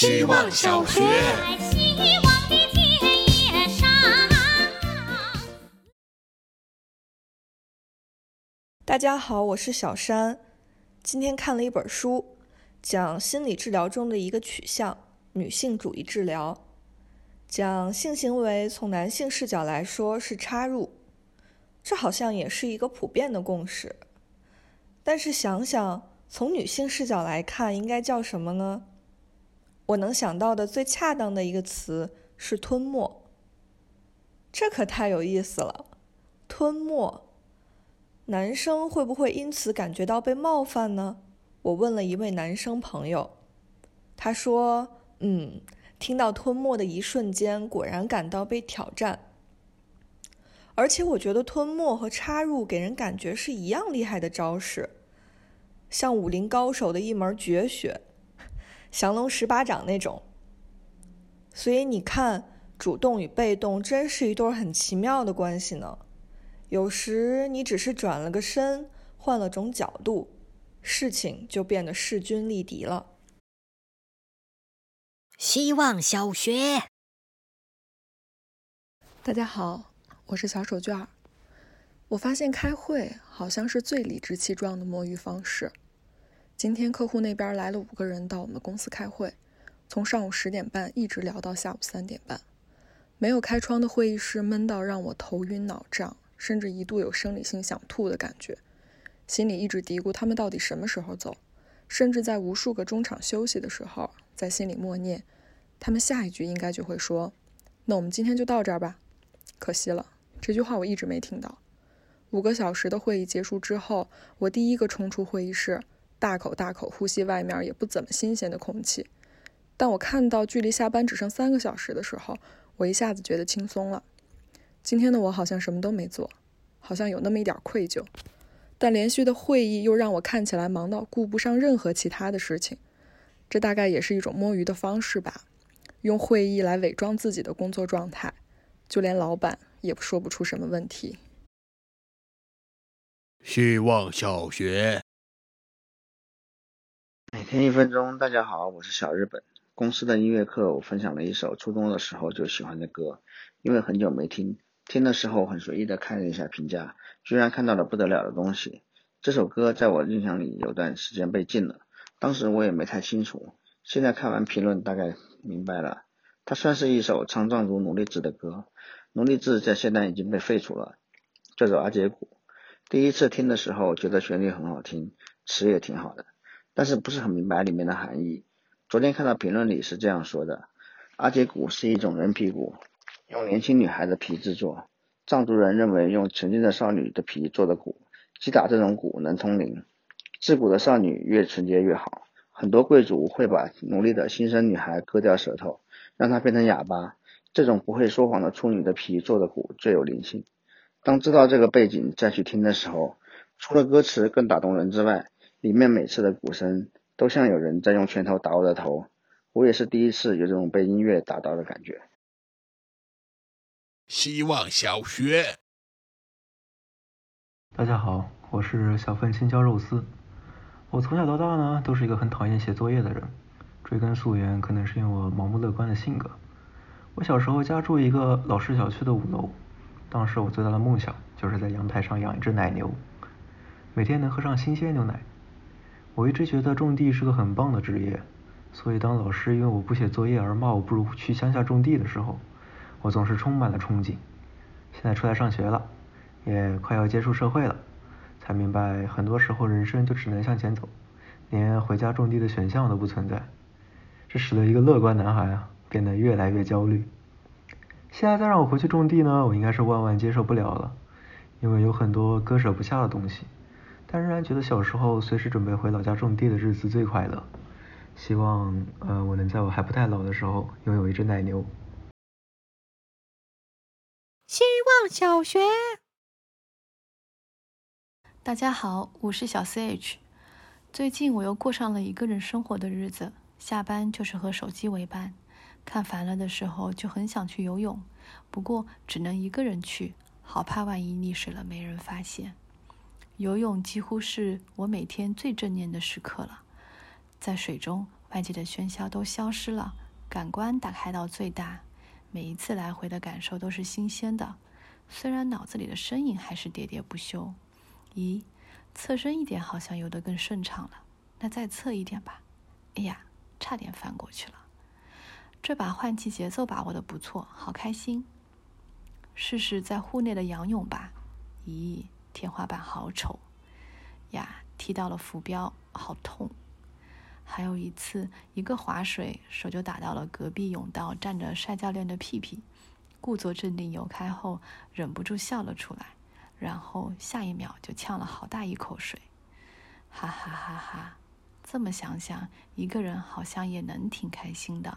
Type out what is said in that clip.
希望小学。希望的田野上。大家好，我是小山。今天看了一本书，讲心理治疗中的一个取向——女性主义治疗，讲性行为从男性视角来说是插入，这好像也是一个普遍的共识。但是想想，从女性视角来看，应该叫什么呢？我能想到的最恰当的一个词是吞没。这可太有意思了，吞没。男生会不会因此感觉到被冒犯呢？我问了一位男生朋友，他说：“嗯，听到吞没的一瞬间，果然感到被挑战。而且我觉得吞没和插入给人感觉是一样厉害的招式，像武林高手的一门绝学，降龙十八掌那种。所以你看，主动与被动真是一对很奇妙的关系呢。”有时你只是转了个身，换了种角度，事情就变得势均力敌了。希望小学，大家好，我是小手绢儿。我发现开会好像是最理直气壮的摸鱼方式。今天客户那边来了五个人到我们公司开会，从上午十点半一直聊到下午三点半。没有开窗的会议室闷到让我头晕脑胀。甚至一度有生理性想吐的感觉，心里一直嘀咕他们到底什么时候走，甚至在无数个中场休息的时候，在心里默念，他们下一句应该就会说：“那我们今天就到这儿吧。”可惜了，这句话我一直没听到。五个小时的会议结束之后，我第一个冲出会议室，大口大口呼吸外面也不怎么新鲜的空气。但我看到距离下班只剩三个小时的时候，我一下子觉得轻松了。今天的我好像什么都没做，好像有那么一点愧疚，但连续的会议又让我看起来忙到顾不上任何其他的事情。这大概也是一种摸鱼的方式吧，用会议来伪装自己的工作状态，就连老板也说不出什么问题。希望小学。听一分钟，大家好，我是小日本。公司的音乐课，我分享了一首初中的时候就喜欢的歌，因为很久没听。听的时候很随意的看了一下评价，居然看到了不得了的东西。这首歌在我印象里有段时间被禁了，当时我也没太清楚，现在看完评论大概明白了。它算是一首唱藏族奴隶制的歌，奴隶制在现在已经被废除了。叫做阿杰古，第一次听的时候觉得旋律很好听，词也挺好的，但是不是很明白里面的含义。昨天看到评论里是这样说的：阿杰古是一种人皮鼓。用年轻女孩的皮制作，藏族人认为用纯净的少女的皮做的鼓，击打这种鼓能通灵。制鼓的少女越纯洁越好。很多贵族会把奴隶的新生女孩割掉舌头，让她变成哑巴。这种不会说谎的处女的皮做的鼓最有灵性。当知道这个背景再去听的时候，除了歌词更打动人之外，里面每次的鼓声都像有人在用拳头打我的头。我也是第一次有这种被音乐打到的感觉。希望小学，大家好，我是小份青椒肉丝。我从小到大呢，都是一个很讨厌写作业的人。追根溯源，可能是因为我盲目乐观的性格。我小时候家住一个老式小区的五楼，当时我最大的梦想就是在阳台上养一只奶牛，每天能喝上新鲜牛奶。我一直觉得种地是个很棒的职业，所以当老师因为我不写作业而骂我不如去乡下种地的时候。我总是充满了憧憬。现在出来上学了，也快要接触社会了，才明白很多时候人生就只能向前走，连回家种地的选项都不存在。这使得一个乐观男孩啊变得越来越焦虑。现在再让我回去种地呢，我应该是万万接受不了了，因为有很多割舍不下的东西。但仍然觉得小时候随时准备回老家种地的日子最快乐。希望呃我能在我还不太老的时候拥有一只奶牛。希望小学，大家好，我是小 CH。最近我又过上了一个人生活的日子，下班就是和手机为伴，看烦了的时候就很想去游泳，不过只能一个人去，好怕万一溺水了没人发现。游泳几乎是我每天最正念的时刻了，在水中外界的喧嚣都消失了，感官打开到最大，每一次来回的感受都是新鲜的。虽然脑子里的声音还是喋喋不休。咦，侧身一点好像游得更顺畅了，那再侧一点吧。哎呀，差点翻过去了。这把换气节奏把握的不错，好开心。试试在户内的仰泳吧。咦，天花板好丑呀，踢到了浮标，好痛。还有一次，一个划水，手就打到了隔壁泳道站着帅教练的屁屁，故作镇定游开后，忍不住笑了出来，然后下一秒就呛了好大一口水，哈哈哈哈！这么想想，一个人好像也能挺开心的。